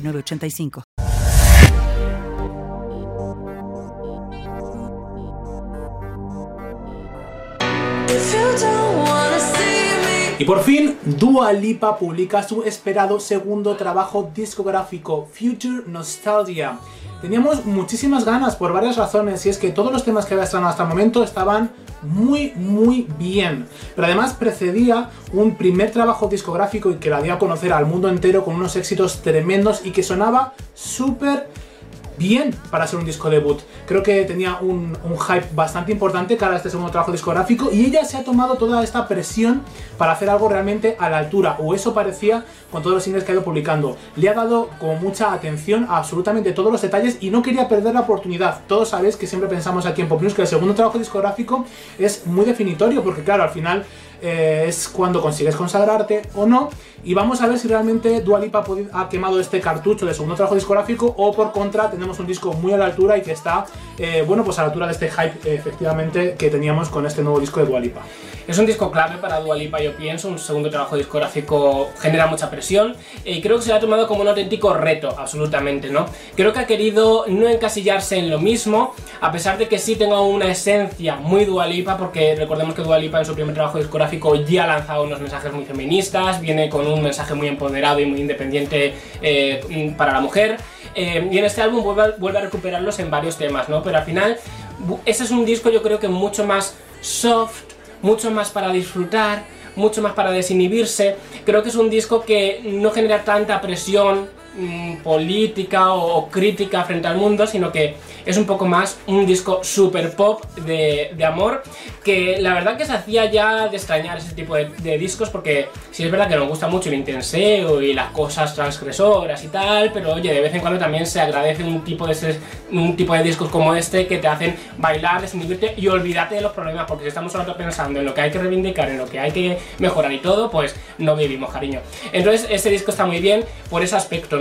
85 Y por fin, Dua Lipa publica su esperado segundo trabajo discográfico, Future Nostalgia. Teníamos muchísimas ganas por varias razones, y es que todos los temas que había estrenado hasta el momento estaban muy, muy bien. Pero además precedía un primer trabajo discográfico y que la dio a conocer al mundo entero con unos éxitos tremendos y que sonaba súper bien para ser un disco debut. Creo que tenía un, hype bastante importante cara a este segundo trabajo discográfico y ella se ha tomado toda esta presión para hacer algo realmente a la altura, o eso parecía con todos los singles que ha ido publicando. Le ha dado con mucha atención a absolutamente todos los detalles y no quería perder la oportunidad. Todos sabéis que siempre pensamos aquí en Pop News que el segundo trabajo discográfico es muy definitorio porque claro, al final eh, es cuando consigues consagrarte o no. Y vamos a ver si realmente Dualipa ha quemado este cartucho de segundo trabajo discográfico o por contra tenemos un disco muy a la altura y que está, eh, bueno, pues a la altura de este hype efectivamente que teníamos con este nuevo disco de Dualipa. Es un disco clave para Dualipa, yo pienso, un segundo trabajo discográfico genera mucha presión y creo que se lo ha tomado como un auténtico reto, absolutamente, ¿no? Creo que ha querido no encasillarse en lo mismo, a pesar de que sí tenga una esencia muy Dualipa, porque recordemos que Dualipa en su primer trabajo discográfico ya ha lanzado unos mensajes muy feministas, viene con un mensaje muy empoderado y muy independiente eh, para la mujer, eh, y en este álbum vuelve vuelve a recuperarlos en varios temas, ¿no? Pero al final, ese es un disco yo creo que mucho más soft, mucho más para disfrutar, mucho más para desinhibirse. Creo que es un disco que no genera tanta presión mm, política o, crítica frente al mundo, sino que es un poco más un disco super pop de, amor, que la verdad que se hacía ya de extrañar ese tipo de, discos, porque sí es verdad que nos gusta mucho el intenseo y las cosas transgresoras y tal, pero oye, de vez en cuando también se agradece un tipo de, un tipo de discos como este que te hacen bailar, desinhibirte y olvidarte de los problemas, porque si estamos solo pensando en lo que hay que reivindicar, en lo que hay que mejorar y todo, pues no vivimos, cariño. Entonces, este disco está muy bien por ese aspecto,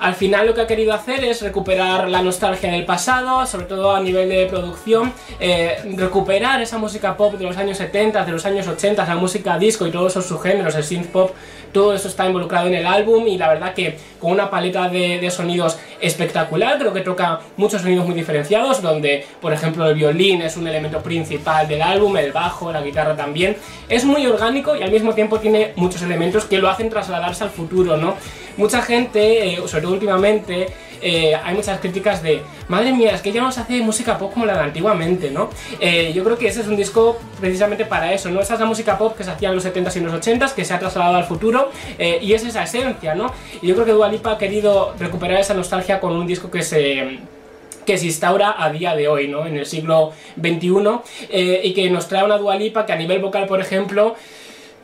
Al final lo que ha querido hacer es recuperar la nostalgia del pasado, sobre todo a nivel de producción, eh, recuperar esa música pop de los años 70, de los años 80, la música disco y todos esos subgéneros, el synth pop, todo eso está involucrado en el álbum y la verdad que con una paleta de, sonidos espectacular, creo que toca muchos sonidos muy diferenciados, donde por ejemplo el violín es un elemento principal del álbum, el bajo, la guitarra también, es muy orgánico y al mismo tiempo tiene muchos elementos que lo hacen trasladarse al futuro, ¿no? Mucha gente, eh, sobre todo últimamente, eh, hay muchas críticas de, madre mía, es que ya no se hace música pop como la de antiguamente, ¿no? Eh, yo creo que ese es un disco precisamente para eso, ¿no? Esa es la música pop que se hacía en los 70s y en los 80s, que se ha trasladado al futuro, eh, y es esa esencia, ¿no? Y yo creo que Dua Lipa ha querido recuperar esa nostalgia con un disco que se que se instaura a día de hoy, ¿no? En el siglo XXI, y que nos trae una Dua Lipa que a nivel vocal, por ejemplo,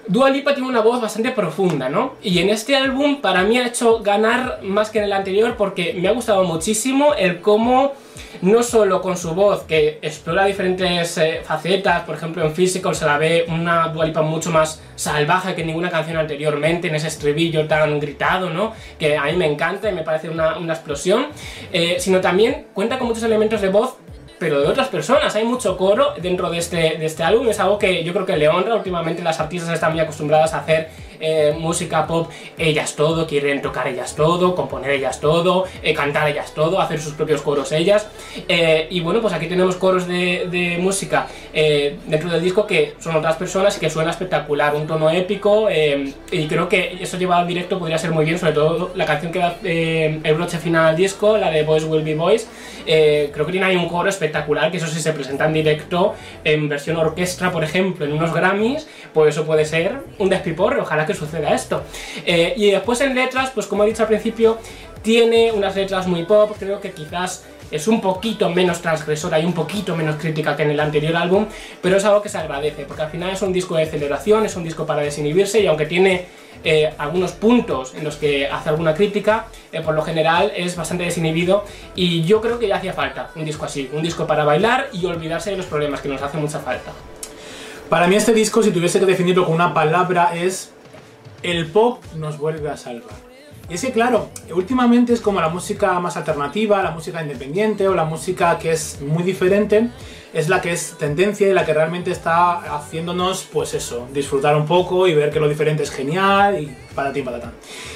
Dua Lipa tiene una voz bastante profunda, ¿no? Y en este álbum para mí ha hecho ganar más que en el anterior porque me ha gustado muchísimo el cómo no solo con su voz que explora diferentes eh, facetas, por ejemplo en Physical se la ve una Dua Lipa mucho más salvaje que ninguna canción anteriormente, en ese estribillo tan gritado, ¿no? Que a mí me encanta y me parece una, explosión, eh, sino también cuenta con muchos elementos de voz pero de otras personas. Hay mucho coro dentro de este, de este álbum, es algo que yo creo que le honra. Últimamente las artistas están muy acostumbradas a hacer eh, música pop, ellas todo, quieren tocar ellas todo, componer ellas todo, eh, cantar ellas todo, hacer sus propios coros ellas. Eh, y bueno, pues aquí tenemos coros de, música dentro del disco que son otras personas y que suena espectacular, un tono épico. y creo que eso llevado al directo podría ser muy bien, sobre todo la canción que da el broche final al disco, la de Boys Will Be Boys. creo que tiene ahí un coro espectacular, que eso si se presenta en directo en versión orquestra, por ejemplo, en unos Grammys, pues eso puede ser un despiporre, ojalá que suceda esto. Eh, y después en letras, pues como he dicho al principio, tiene unas letras muy pop, creo que quizás es un poquito menos transgresora y un poquito menos crítica que en el anterior álbum, pero es algo que se agradece, porque al final es un disco de celebración, es un disco para desinhibirse y aunque tiene eh, algunos puntos en los que hace alguna crítica, eh, por lo general es bastante desinhibido y yo creo que ya hacía falta un disco así, un disco para bailar y olvidarse de los problemas que nos hace mucha falta. Para mí este disco, si tuviese que definirlo con una palabra, es el pop nos vuelve a salvar. Y es que claro, últimamente es como la música más alternativa, la música independiente o la música que es muy diferente, es la que es tendencia y la que realmente está haciéndonos, pues eso, disfrutar un poco y ver que lo diferente es genial y para ti, para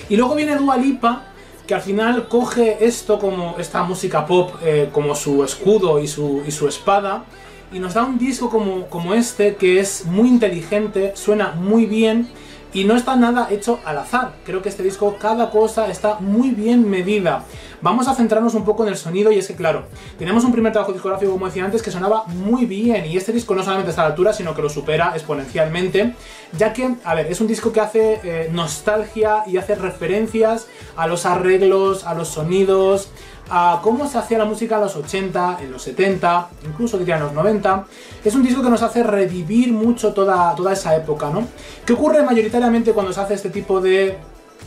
Y luego viene Dua Lipa, que al final coge esto como esta música pop eh, como su escudo y su, y su espada y nos da un disco como, como este que es muy inteligente, suena muy bien y no está nada hecho al azar. Creo que este disco, cada cosa está muy bien medida. Vamos a centrarnos un poco en el sonido y es que, claro, tenemos un primer trabajo discográfico, como decía antes, que sonaba muy bien y este disco no solamente está a la altura, sino que lo supera exponencialmente, ya que, a ver, es un disco que hace eh, nostalgia y hace referencias a los arreglos, a los sonidos, a cómo se hacía la música en los 80, en los 70, incluso diría en los 90. Es un disco que nos hace revivir mucho toda, toda esa época, ¿no? ¿Qué ocurre mayoritariamente cuando se hace este tipo de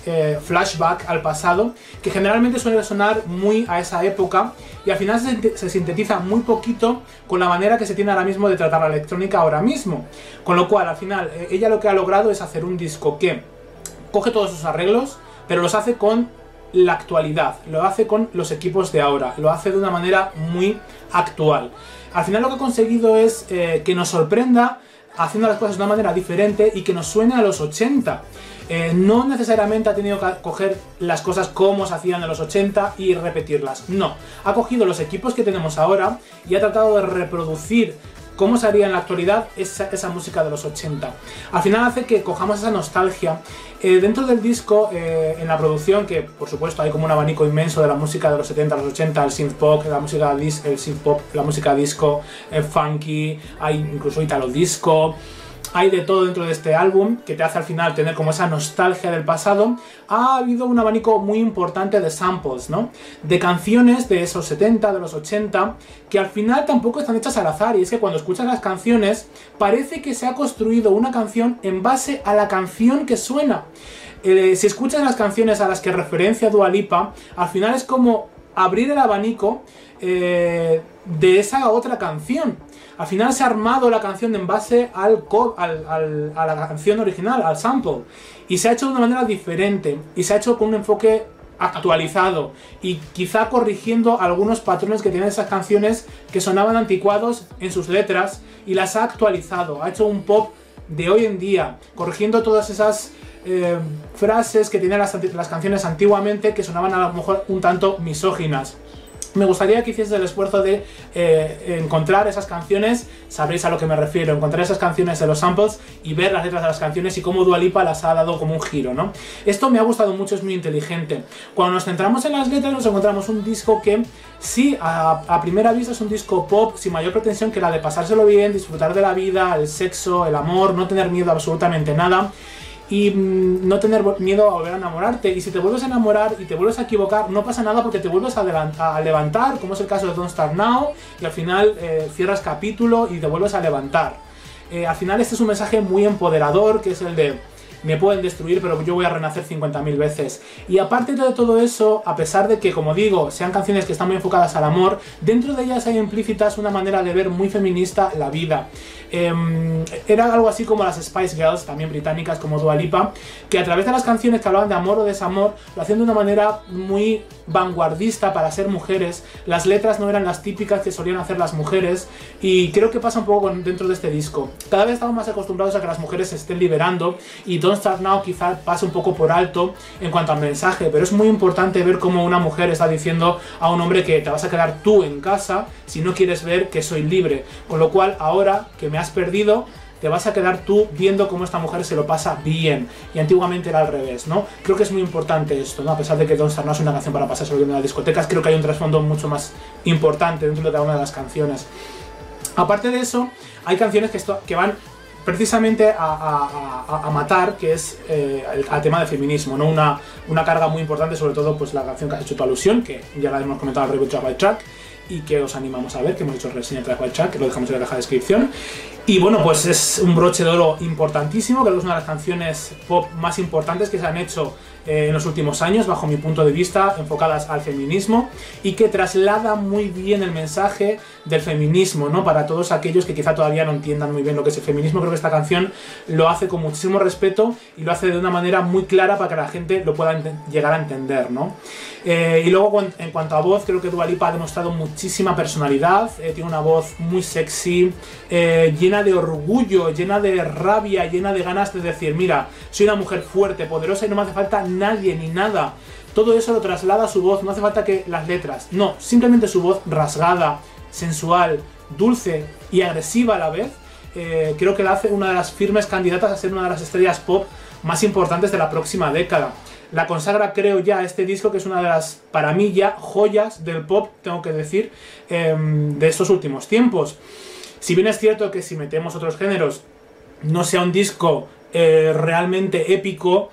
eh, flashback al pasado, que generalmente suele sonar muy a esa época y al final se, sintetiza muy poquito con la manera que se tiene ahora mismo de tratar la electrónica ahora mismo. Con lo cual, al final, eh, ella lo que ha logrado es hacer un disco que coge todos sus arreglos, pero los hace con la actualidad, lo hace con los equipos de ahora, lo hace de una manera muy actual. Al final lo que ha conseguido es eh, que nos sorprenda haciendo las cosas de una manera diferente y que nos suene a los 80. Eh, no necesariamente ha tenido que coger las cosas como se hacían en los 80 y repetirlas. No, ha cogido los equipos que tenemos ahora y ha tratado de reproducir cómo se haría en la actualidad esa, música de los 80. Al final hace que cojamos esa nostalgia. Eh, dentro del disco, eh, en la producción, que por supuesto hay como un abanico inmenso de la música de los 70 a los 80, el synth pop, la música, el synth pop, la música disco, el funky, hay incluso italo disco hay de todo dentro de este álbum que te hace al final tener como esa nostalgia del pasado. Ha habido un abanico muy importante de samples, ¿no? De canciones de esos 70, de los 80, que al final tampoco están hechas al azar. Y es que cuando escuchas las canciones, parece que se ha construido una canción en base a la canción que suena. Eh, si escuchas las canciones a las que referencia Dualipa, al final es como abrir el abanico eh, de esa otra canción. Al final se ha armado la canción en base al, a la canción original, al sample. Y se ha hecho de una manera diferente. Y se ha hecho con un enfoque actualizado. Y quizá corrigiendo algunos patrones que tienen esas canciones que sonaban anticuados en sus letras. Y las ha actualizado. Ha hecho un pop de hoy en día. Corrigiendo todas esas eh, frases que tenían las, las canciones antiguamente que sonaban a lo mejor un tanto misóginas me gustaría que hiciese el esfuerzo de eh, encontrar esas canciones, sabréis a lo que me refiero, encontrar esas canciones de los samples y ver las letras de las canciones y cómo Dualipa las ha dado como un giro, ¿no? Esto me ha gustado mucho, es muy inteligente. Cuando nos centramos en las letras nos encontramos un disco que sí, a, a primera vista es un disco pop sin mayor pretensión que la de pasárselo bien, disfrutar de la vida, el sexo, el amor, no tener miedo a absolutamente nada y mm, no tener miedo a volver a enamorarte. Y si te vuelves a enamorar y te vuelves a equivocar, no pasa nada porque te vuelves a, levantar, como es el caso de Don't Start Now, y al final eh, cierras capítulo y te vuelves a levantar. Eh, al final este es un mensaje muy empoderador, que es el de me pueden destruir, pero yo voy a renacer 50.000 veces. Y aparte de todo eso, a pesar de que, como digo, sean canciones que están muy enfocadas al amor, dentro de ellas hay implícitas una manera de ver muy feminista la vida. Em, era algo así como las Spice Girls, también británicas como Dua Lipa, que a través de las canciones que hablaban de amor o desamor, lo hacían de una manera muy vanguardista para ser mujeres. Las letras no eran las típicas que solían hacer las mujeres y creo que pasa un poco dentro de este disco. Cada vez estamos más acostumbrados a que las mujeres se estén liberando y Don't Start Now quizá pase un poco por alto en cuanto al mensaje, pero es muy importante ver cómo una mujer está diciendo a un hombre que te vas a quedar tú en casa si no quieres ver que soy libre. Con lo cual ahora que me has perdido, te vas a quedar tú viendo cómo esta mujer se lo pasa bien. Y antiguamente era al revés, ¿no? Creo que es muy importante esto, ¿no? A pesar de que Don't Start no es una canción para pasarse bien en las discotecas, creo que hay un trasfondo mucho más importante dentro de cada una de las canciones. Aparte de eso, hay canciones que van precisamente a, matar, que es eh, el, tema del feminismo, ¿no? Una, una carga muy importante, sobre todo pues la canción que has hecho tu alusión, que ya la hemos comentado en Review Track by Track, y que os animamos a ver, que hemos hecho reseña de Track Chat, que lo dejamos en la caja de descripción. Y bueno, pues es un broche de oro importantísimo, creo que es una de las canciones pop más importantes que se han hecho eh, en los últimos años, bajo mi punto de vista, enfocadas al feminismo y que traslada muy bien el mensaje del feminismo, ¿no? Para todos aquellos que quizá todavía no entiendan muy bien lo que es el feminismo, creo que esta canción lo hace con muchísimo respeto y lo hace de una manera muy clara para que la gente lo pueda llegar a entender, ¿no? Eh, y luego en cuanto a voz, creo que Dua Lipa ha demostrado muchísima personalidad, eh, tiene una voz muy sexy, llena de orgullo, llena de rabia, llena de ganas de decir, mira, soy una mujer fuerte, poderosa y no me hace falta nadie ni nada. Todo eso lo traslada a su voz, no hace falta que las letras, no, simplemente su voz rasgada, sensual, dulce y agresiva a la vez, eh, creo que la hace una de las firmes candidatas a ser una de las estrellas pop más importantes de la próxima década. La consagra, creo ya, este disco que es una de las, para mí ya, joyas del pop, tengo que decir, em, de estos últimos tiempos. Si bien es cierto que si metemos otros géneros, no sea un disco eh, realmente épico,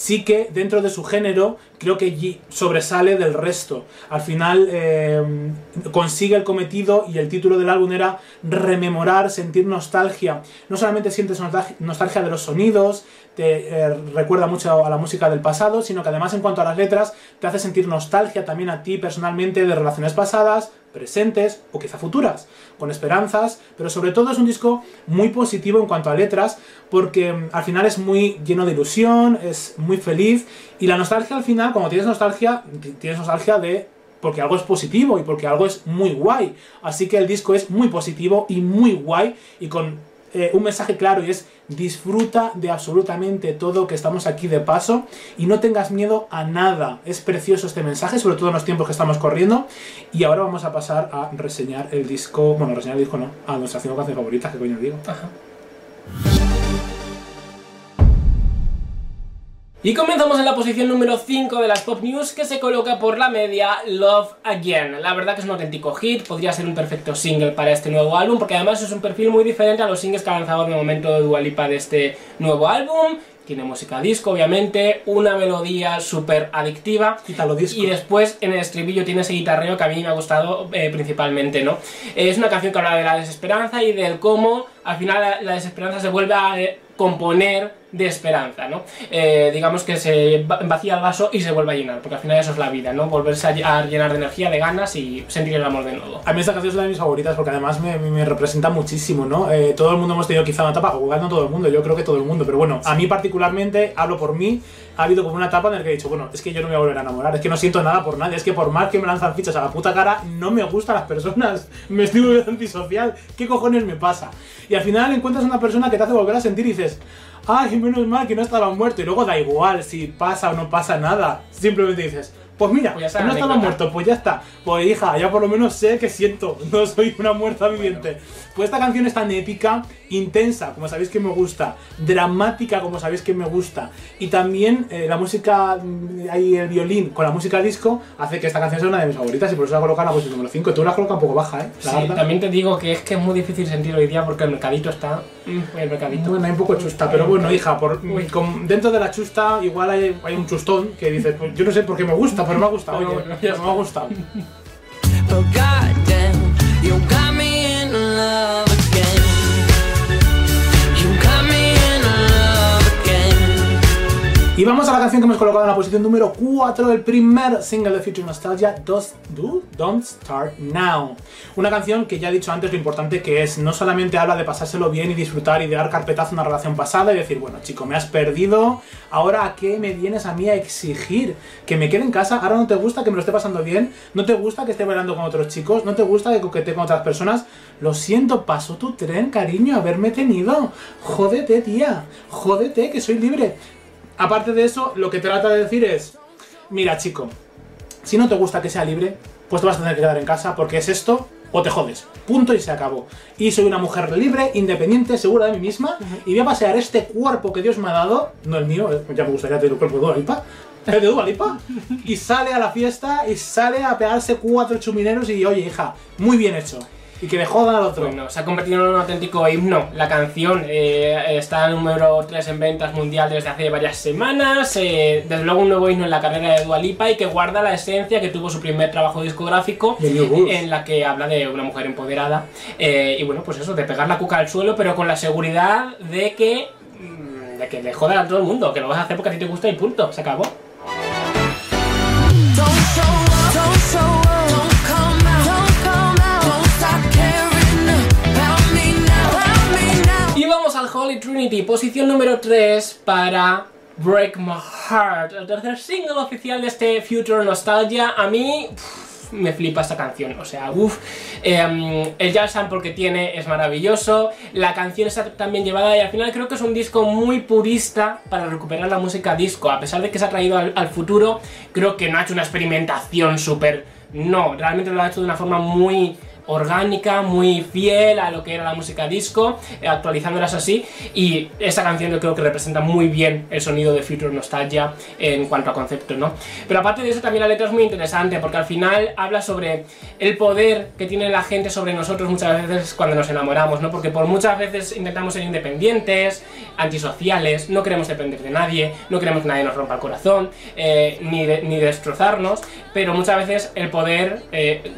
sí que dentro de su género creo que sobresale del resto. Al final eh, consigue el cometido y el título del álbum era rememorar, sentir nostalgia. No solamente sientes nostalgia de los sonidos, eh, recuerda mucho a la música del pasado, sino que además en cuanto a las letras te hace sentir nostalgia también a ti personalmente de relaciones pasadas, presentes o quizá futuras, con esperanzas, pero sobre todo es un disco muy positivo en cuanto a letras, porque mm, al final es muy lleno de ilusión, es muy feliz, y la nostalgia al final, cuando tienes nostalgia, tienes nostalgia de porque algo es positivo y porque algo es muy guay. Así que el disco es muy positivo y muy guay y con eh, un mensaje claro y es disfruta de absolutamente todo que estamos aquí de paso y no tengas miedo a nada. Es precioso este mensaje, sobre todo en los tiempos que estamos corriendo. Y ahora vamos a pasar a reseñar el disco, bueno, reseñar el disco no, a nuestra cinco canciones favoritas, que coño digo. Y comenzamos en la posición número 5 de las Pop News que se coloca por la media Love Again. La verdad que es un auténtico hit, podría ser un perfecto single para este nuevo álbum porque además es un perfil muy diferente a los singles que ha lanzado de momento de Dualipa de este nuevo álbum. Tiene música disco, obviamente, una melodía súper adictiva. disco. Y después en el estribillo tiene ese guitarreo que a mí me ha gustado eh, principalmente, ¿no? es una canción que habla de la desesperanza y del cómo al final la, desesperanza se vuelve a eh, componer de esperanza, ¿no? Eh, digamos que se vacía el vaso y se vuelve a llenar, porque al final eso es la vida, ¿no? Volverse a, llenar de energía, de ganas y sentir el amor de nuevo. A mí esta canción es una de mis favoritas porque además me, representa muchísimo, ¿no? Eh, todo el mundo hemos tenido quizá una etapa, o no todo el mundo, yo creo que todo el mundo, pero bueno, a mí particularmente, hablo por mí, ha habido como una etapa en la que he dicho, bueno, es que yo no me voy a volver a enamorar, es que no siento nada por nadie, es que por más que me lanzan fichas a la puta cara, no me gustan las personas, me estoy volviendo antisocial, ¿qué cojones me pasa? Y al final encuentras una persona que te hace volver a sentir y dices, ay, menos mal que no estaba muerto. Y luego da igual si pasa o no pasa nada. Simplemente dices, pues mira, pues no estaba muerto, pues ya está. Pues hija, ya por lo menos sé que siento, no soy una muerta viviente. Pues esta canción es tan épica, intensa, como sabéis que me gusta, dramática, como sabéis que me gusta, y también eh, la música, mm, ahí el violín con la música disco, hace que esta canción sea una de mis favoritas y por eso la colocan en la posición número 5. Tú la colocas un poco baja, ¿eh? sí, también te digo que es que es muy difícil sentir hoy día porque el mercadito está. Mm, el mercadito. Bueno, hay un poco chusta, pero bueno, hija, por, dentro de la chusta igual hay, hay, un chustón que dices, pues yo no sé por qué me gusta, pero me ha gustado, oye, me ha gustado. Y vamos a la canción que hemos colocado en la posición número 4, el primer single de Future Nostalgia, Do, Don't Start Now. Una canción que ya he dicho antes lo importante que es, no solamente habla de pasárselo bien y disfrutar y de dar carpetazo a una relación pasada y decir, bueno chico, me has perdido, ahora a qué me vienes a mí a exigir? Que me quede en casa, ahora no te gusta que me lo esté pasando bien, no te gusta que esté bailando con otros chicos, no te gusta que coquetee con otras personas, lo siento, paso tu tren, cariño, haberme tenido. Jódete, tía, jódete, que soy libre. Aparte de eso, lo que trata de decir es, mira chico, si no te gusta que sea libre, pues te vas a tener que quedar en casa porque es esto o te jodes. Punto y se acabó. Y soy una mujer libre, independiente, segura de mí misma y voy a pasear este cuerpo que Dios me ha dado, no el mío, eh, ya me gustaría tener el cuerpo de Dualipa, el de Dualipa, y sale a la fiesta y sale a pegarse cuatro chumineros y oye hija, muy bien hecho. Y que le jodan al otro. Bueno, se ha convertido en un auténtico himno. La canción eh, está número 3 en ventas mundial desde hace varias semanas. eh, desde luego un nuevo himno en la carrera de Dua Lipa y que guarda la esencia que tuvo su primer trabajo discográfico en la que habla de una mujer empoderada. eh, y bueno, pues eso, de pegar la cuca al suelo, pero con la seguridad de que... mm, De que le jodan a todo el mundo, que lo vas a hacer porque a ti te gusta y punto, se acabó. Don't show Holy Trinity, posición número 3 para Break My Heart, el tercer single oficial de este Future Nostalgia. A mí pff, me flipa esta canción, o sea, uff, el jazz sample que tiene es maravilloso, la canción está tan bien llevada y al final creo que es un disco muy purista para recuperar la música disco, a pesar de que se ha traído al, al futuro, creo que no ha hecho una experimentación súper... No, realmente lo ha hecho de una forma muy orgánica, muy fiel a lo que era la música disco, eh, actualizándolas así. Y esta canción yo creo que representa muy bien el sonido de Future Nostalgia en cuanto a concepto, ¿no? Pero aparte de eso, también la letra es muy interesante porque al final habla sobre el poder que tiene la gente sobre nosotros muchas veces cuando nos enamoramos, ¿no? Porque por muchas veces intentamos ser independientes, antisociales, no queremos depender de nadie, no queremos que nadie nos rompa el corazón, eh, ni, ni destrozarnos, pero muchas veces el poder eh,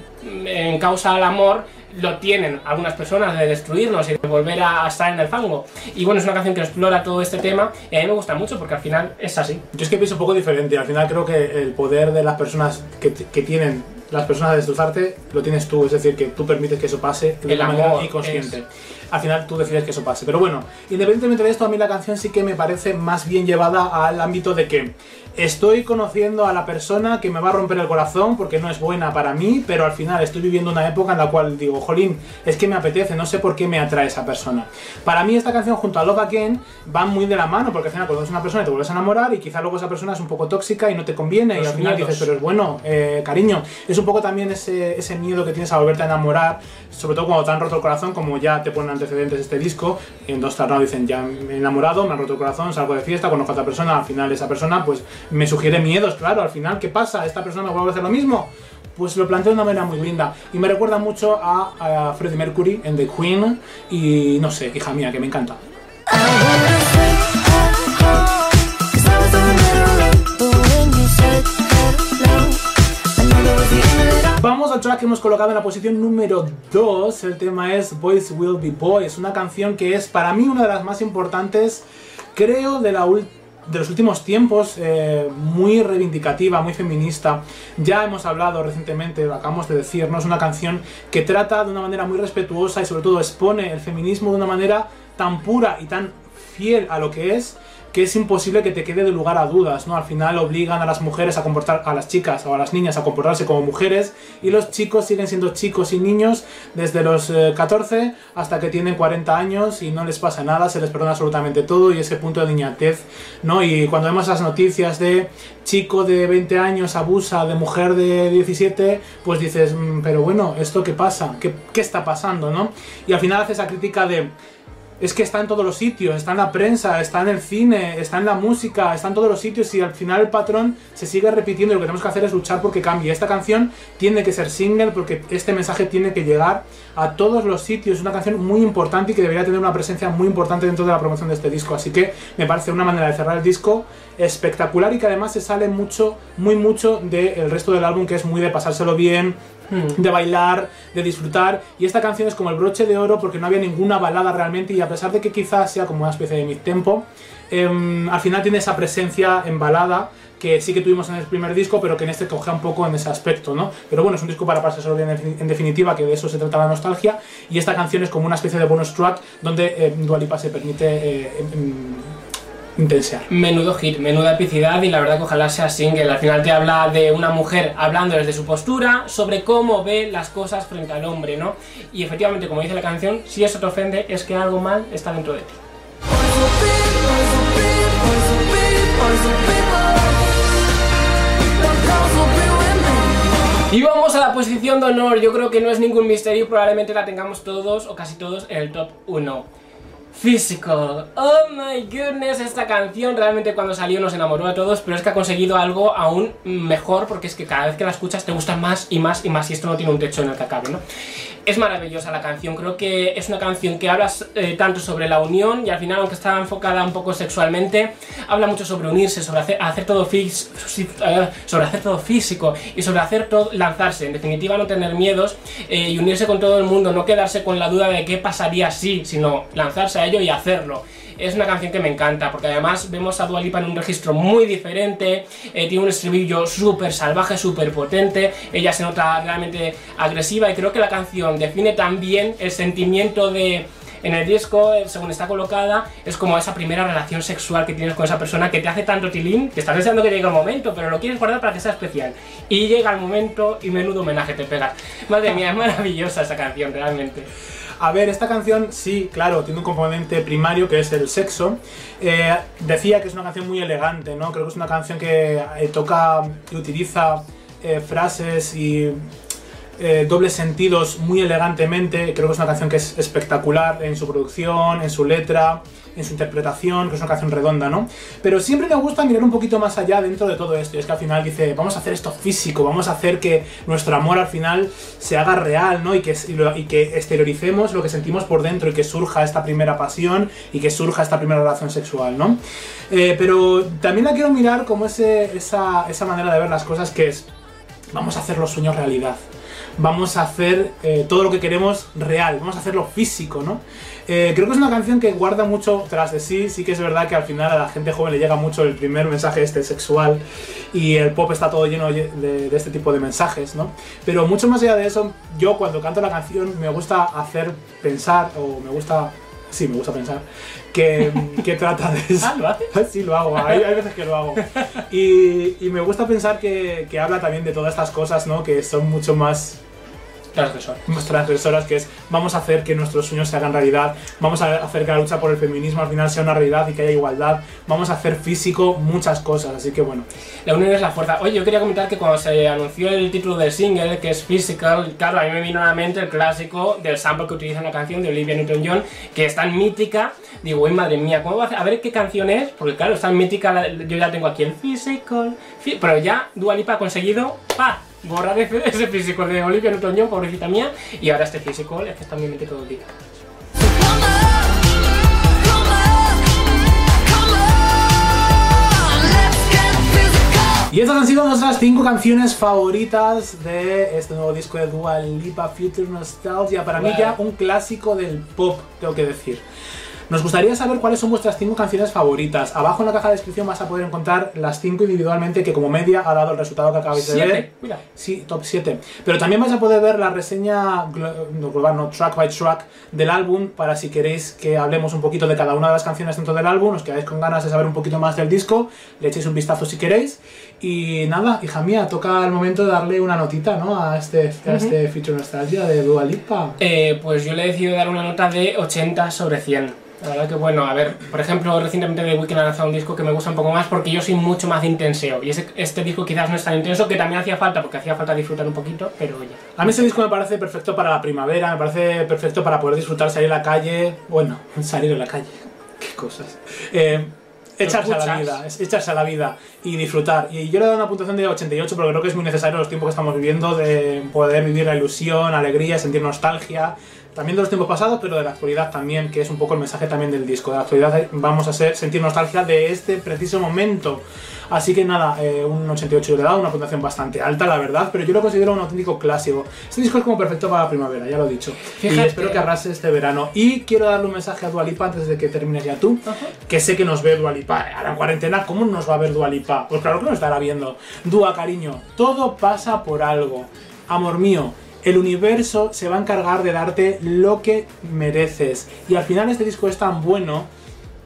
en causa al amor lo tienen algunas personas de destruirnos y de volver a estar en el fango. Y bueno, es una canción que explora todo este tema y a mí me gusta mucho porque al final es así. Yo es que pienso un poco diferente. Al final creo que el poder de las personas que, que tienen las personas de destrozarte lo tienes tú. Es decir, que tú permites que eso pase de El una manera inconsciente. Al final tú decides que eso pase. Pero bueno, independientemente de esto, a mí la canción sí que me parece más bien llevada al ámbito de que estoy conociendo a la persona que me va a romper el corazón porque no es buena para mí, pero al final estoy viviendo una época en la cual digo, jolín, es que me apetece, no sé por qué me atrae esa persona. Para mí esta canción junto a Love Again van muy de la mano porque al final conoces a una persona y te vuelves a enamorar y quizá luego esa persona es un poco tóxica y no te conviene y al final miedos. dices, pero es bueno, eh, cariño. Es un poco también ese, ese miedo que tienes a volverte a enamorar, sobre todo cuando te han roto el corazón, como ya te ponen antecedentes este disco. En Dos Now dicen, ya me he enamorado, me han roto el corazón, salgo de fiesta, conozco a otra persona, al final esa persona pues me sugiere miedos, claro, al final, ¿qué pasa? ¿Esta persona vuelve a hacer lo mismo? Pues lo planteo de una manera muy linda y me recuerda mucho a, a Freddie Mercury en The Queen y no sé, hija mía, que me encanta. Vamos al track que hemos colocado en la posición número 2. El tema es Boys Will Be Boys, una canción que es para mí una de las más importantes, creo, de la ul- de los últimos tiempos, eh, muy reivindicativa, muy feminista. Ya hemos hablado recientemente, acabamos de decir, ¿no? es una canción que trata de una manera muy respetuosa y sobre todo expone el feminismo de una manera tan pura y tan fiel a lo que es que es imposible que te quede de lugar a dudas, ¿no? Al final obligan a las mujeres a comportar, a las chicas o a las niñas a comportarse como mujeres y los chicos siguen siendo chicos y niños desde los eh, 14 hasta que tienen 40 años y no les pasa nada, se les perdona absolutamente todo y ese punto de niñatez, ¿no? Y cuando vemos las noticias de chico de 20 años abusa de mujer de 17, pues dices, "Mm, pero bueno, ¿esto qué pasa? ¿Qué, qué está pasando, no? Y al final hace esa crítica de es que está en todos los sitios, está en la prensa, está en el cine, está en la música, está en todos los sitios y al final el patrón se sigue repitiendo y lo que tenemos que hacer es luchar porque cambie. Esta canción tiene que ser single porque este mensaje tiene que llegar a todos los sitios. Es una canción muy importante y que debería tener una presencia muy importante dentro de la promoción de este disco. Así que me parece una manera de cerrar el disco espectacular y que además se sale mucho, muy mucho del resto del álbum que es muy de pasárselo bien, de bailar, de disfrutar. Y esta canción es como el broche de oro porque no había ninguna balada realmente y a pesar de que quizás sea como una especie de mid-tempo, em, al final tiene esa presencia en balada que sí que tuvimos en el primer disco, pero que en este cogea un poco en ese aspecto, ¿no? Pero bueno, es un disco para pasárselo bien en, defini- en definitiva, que de eso se trata la nostalgia, y esta canción es como una especie de bonus track donde eh, Dua Lipa se permite eh, em- em, intensear. Menudo hit, menuda epicidad y la verdad que ojalá sea single. Al final te habla de una mujer hablando desde su postura sobre cómo ve las cosas frente al hombre, ¿no? Y efectivamente, como dice la canción, si eso te ofende es que algo mal está dentro de ti. Y vamos a la posición de honor. Yo creo que no es ningún misterio, probablemente la tengamos todos o casi todos en el top 1. Physical. Oh my goodness, esta canción realmente cuando salió nos enamoró a todos, pero es que ha conseguido algo aún mejor porque es que cada vez que la escuchas te gusta más y más y más y esto no tiene un techo en el que ¿no? Es maravillosa la canción, creo que es una canción que habla eh, tanto sobre la unión y al final, aunque está enfocada un poco sexualmente, habla mucho sobre unirse, sobre hacer, todo sobre hacer todo físico y sobre hacer todo, lanzarse, en definitiva no tener miedos eh, y unirse con todo el mundo, no quedarse con la duda de qué pasaría si, sino lanzarse ello y hacerlo. Es una canción que me encanta porque además vemos a Dua Lipa en un registro muy diferente, eh, tiene un estribillo súper salvaje, súper potente, ella se nota realmente agresiva y creo que la canción define también el sentimiento de... En el disco, eh, según está colocada, es como esa primera relación sexual que tienes con esa persona que te hace tanto tilín que estás deseando que llegue el momento, pero lo quieres guardar para que sea especial. Y llega el momento y menudo homenaje te pegas. Madre mía, es maravillosa esa canción, realmente. A ver, esta canción sí, claro, tiene un componente primario que es el sexo. Eh, decía que es una canción muy elegante, ¿no? Creo que es una canción que eh, toca y utiliza eh, frases y eh, dobles sentidos muy elegantemente. Creo que es una canción que es espectacular en su producción, en su letra, en su interpretación, que es una canción redonda, ¿no? Pero siempre me gusta mirar un poquito más allá dentro de todo esto. Y es que al final dice, vamos a hacer esto físico, vamos a hacer que nuestro amor al final se haga real, ¿no? Y que, exterioricemos lo que sentimos por dentro y que surja esta primera pasión y que surja esta primera relación sexual, ¿no? Eh, pero también la quiero mirar como ese, esa, esa manera de ver las cosas que es, vamos a hacer los sueños realidad. Vamos a hacer eh, todo lo que queremos real, vamos a hacerlo físico, ¿no? Eh, creo que es una canción que guarda mucho tras de sí, sí que es verdad que al final a la gente joven le llega mucho el primer mensaje este sexual y el pop está todo lleno de, de este tipo de mensajes, ¿no? Pero mucho más allá de eso, yo cuando canto la canción me gusta hacer pensar, o me gusta, sí, me gusta pensar, que, que trata de eso. Ah, ¿lo haces? Sí, lo hago, hay, hay veces que lo hago. Y, y me gusta pensar que, que habla también de todas estas cosas, ¿no? Que son mucho más Transgresor. transgresoras, que es vamos a hacer que nuestros sueños se hagan realidad, vamos a hacer que la lucha por el feminismo al final sea una realidad y que haya igualdad, vamos a hacer físico muchas cosas, así que bueno. La unión es la fuerza. Oye, yo quería comentar que cuando se anunció el título del single, que es Physical, claro, a mí me vino a la mente el clásico del sample que utiliza en la canción de Olivia Newton-John, que es tan mítica. Digo, uy, madre mía, ¿cómo va a hacer? A ver qué canción es, porque claro, es tan mítica, yo ya tengo aquí el Physical, pero ya Dua Lipa ha conseguido, ¡pa! Borrar ese, ese Physical de Olivia Newton-John, pobrecita mía, y ahora este Physical es que está en mi mente todo el día. Y estas han sido nuestras cinco canciones favoritas de este nuevo disco de Dua Lipa Future Nostalgia. Para mí ya un clásico del pop, tengo que decir. Nos gustaría saber cuáles son vuestras cinco canciones favoritas. Abajo en la caja de descripción vas a poder encontrar las cinco individualmente que como media ha dado el resultado que acabáis de ver. Mira. Sí, top 7. Pero también vais a poder ver la reseña global, no, track by track del álbum para si queréis que hablemos un poquito de cada una de las canciones dentro del álbum, os quedáis con ganas de saber un poquito más del disco, le echéis un vistazo si queréis. Y nada, hija mía, toca el momento de darle una notita ¿no? a este, a este Feature Nostalgia de Dua Lipa. Eh, pues yo le he decidido dar una nota de 80 sobre 100. La verdad que bueno, a ver, por ejemplo, recientemente The Weeknd ha lanzado un disco que me gusta un poco más porque yo soy mucho más de intenseo. Y ese- este disco quizás no es tan intenso, que también hacía falta, porque hacía falta disfrutar un poquito, pero oye. A mí este disco me parece perfecto para la primavera, me parece perfecto para poder disfrutar, salir a la calle. Bueno, salir a la calle. Qué cosas. Eh, echarse a la vida, echarse a la vida y disfrutar. Y yo le doy una puntuación de 88 porque creo que es muy necesario en los tiempos que estamos viviendo de poder vivir la ilusión, alegría, sentir nostalgia. También de los tiempos pasados, pero de la actualidad también, que es un poco el mensaje también del disco. De la actualidad vamos a sentir nostalgia de este preciso momento. Así que nada, eh, un 88 yo le he dado, una puntuación bastante alta, la verdad, pero yo lo considero un auténtico clásico. Este disco es como perfecto para la primavera, ya lo he dicho. Y Fíjate. espero que arrase este verano. Y quiero darle un mensaje a Dualipa antes de que termines ya tú, que sé que nos ve Dualipa. Ahora en cuarentena, ¿cómo nos va a ver Dualipa? Pues claro que nos estará viendo. Dua, cariño, todo pasa por algo. Amor mío, el universo se va a encargar de darte lo que mereces. Y al final este disco es tan bueno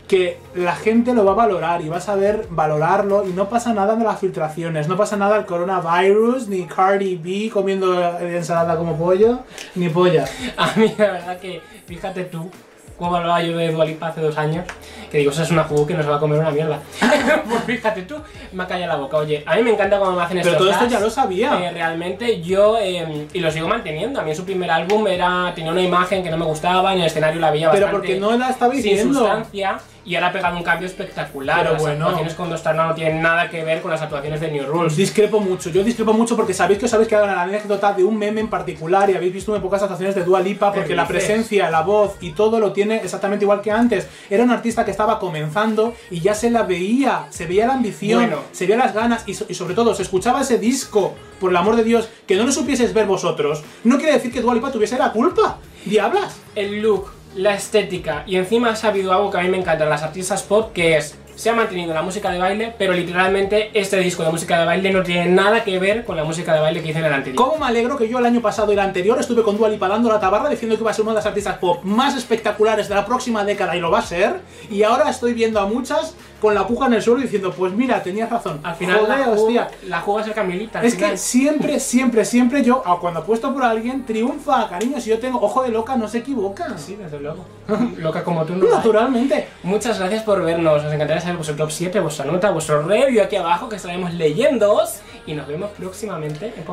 que la gente lo va a valorar y va a saber valorarlo y no pasa nada de las filtraciones, no pasa nada el coronavirus, ni Cardi B comiendo ensalada como pollo, ni polla. A mí la verdad que, fíjate tú, cómo hablaba yo de Dua Lipa hace dos años, que digo, esa es una jugo que nos va a comer una mierda. pues fíjate tú, me ha callado la boca. Oye, a mí me encanta cómo me hacen Pero estos todo esto ya lo sabía. Eh, realmente yo, eh, y lo sigo manteniendo, a mí en su primer álbum era, tenía una imagen que no me gustaba, en el escenario la veía Pero bastante porque no la estaba sin diciendo. sustancia y ahora ha pegado un cambio espectacular. Pero Las bueno. actuaciones con Dos Stars no tienen nada que ver con las actuaciones de New Rules. Discrepo mucho, yo discrepo mucho porque sabéis que os habéis quedado en la anécdota de un meme en particular y habéis visto muy pocas actuaciones de Dua Lipa porque ¿Qué la presencia, la voz y todo lo tiene exactamente igual que antes. Era un artista que estaba comenzando y ya se la veía, se veía la ambición, Bueno. se veía las ganas y, so- y sobre todo se escuchaba ese disco, por el amor de Dios, que no lo supieseis ver vosotros. No quiere decir que Dua Lipa tuviese la culpa. Diablas. el look, la estética y encima ha sabido algo que a mí me encanta en las artistas pop que es se ha mantenido la música de baile, pero literalmente este disco de música de baile no tiene nada que ver con la música de baile que hice en el anterior. ¿Cómo me alegro que yo el año pasado y el anterior estuve con Dua Lipa dando la tabarra diciendo que iba a ser una de las artistas pop más espectaculares de la próxima década y lo va a ser? Y ahora estoy viendo a muchas con la puja en el suelo diciendo, pues mira, tenías razón. Al final Joder, la, hostia. la es el Camilita. al Es final. que siempre, siempre, siempre yo, cuando apuesto por alguien, triunfa, cariño. Si yo tengo ojo de loca, no se equivoca. Sí, desde luego. Loca como tú no. hay. Naturalmente. Muchas gracias por vernos. Nos encantaría saber vuestro top 7, vuestra nota, vuestro review aquí abajo que estaremos leyéndoos. Y nos vemos próximamente en.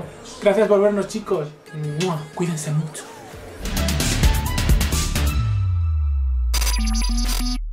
Gracias por vernos, chicos. Cuídense mucho.